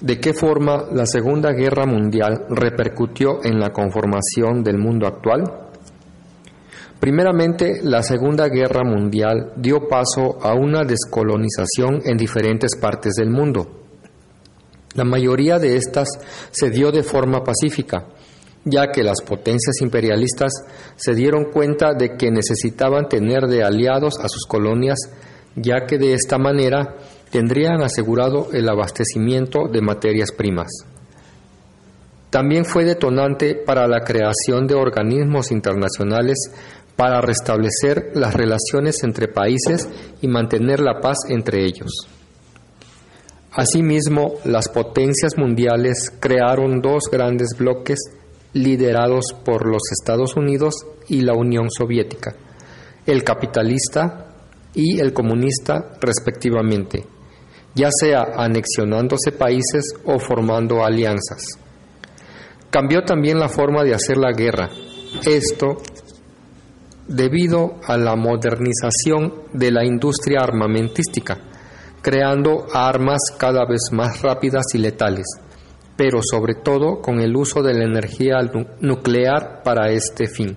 ¿De qué forma la Segunda Guerra Mundial repercutió en la conformación del mundo actual? Primeramente, la Segunda Guerra Mundial dio paso a una descolonización en diferentes partes del mundo. La mayoría de estas se dio de forma pacífica, ya que las potencias imperialistas se dieron cuenta de que necesitaban tener de aliados a sus colonias, ya que de esta manera tendrían asegurado el abastecimiento de materias primas. También fue detonante para la creación de organismos internacionales para restablecer las relaciones entre países y mantener la paz entre ellos. Asimismo, las potencias mundiales crearon dos grandes bloques liderados por los Estados Unidos y la Unión Soviética, el capitalista y el comunista respectivamente, ya sea anexionándose países o formando alianzas. Cambió también la forma de hacer la guerra, esto debido a la modernización de la industria armamentística, creando armas cada vez más rápidas y letales, pero sobre todo con el uso de la energía nuclear para este fin.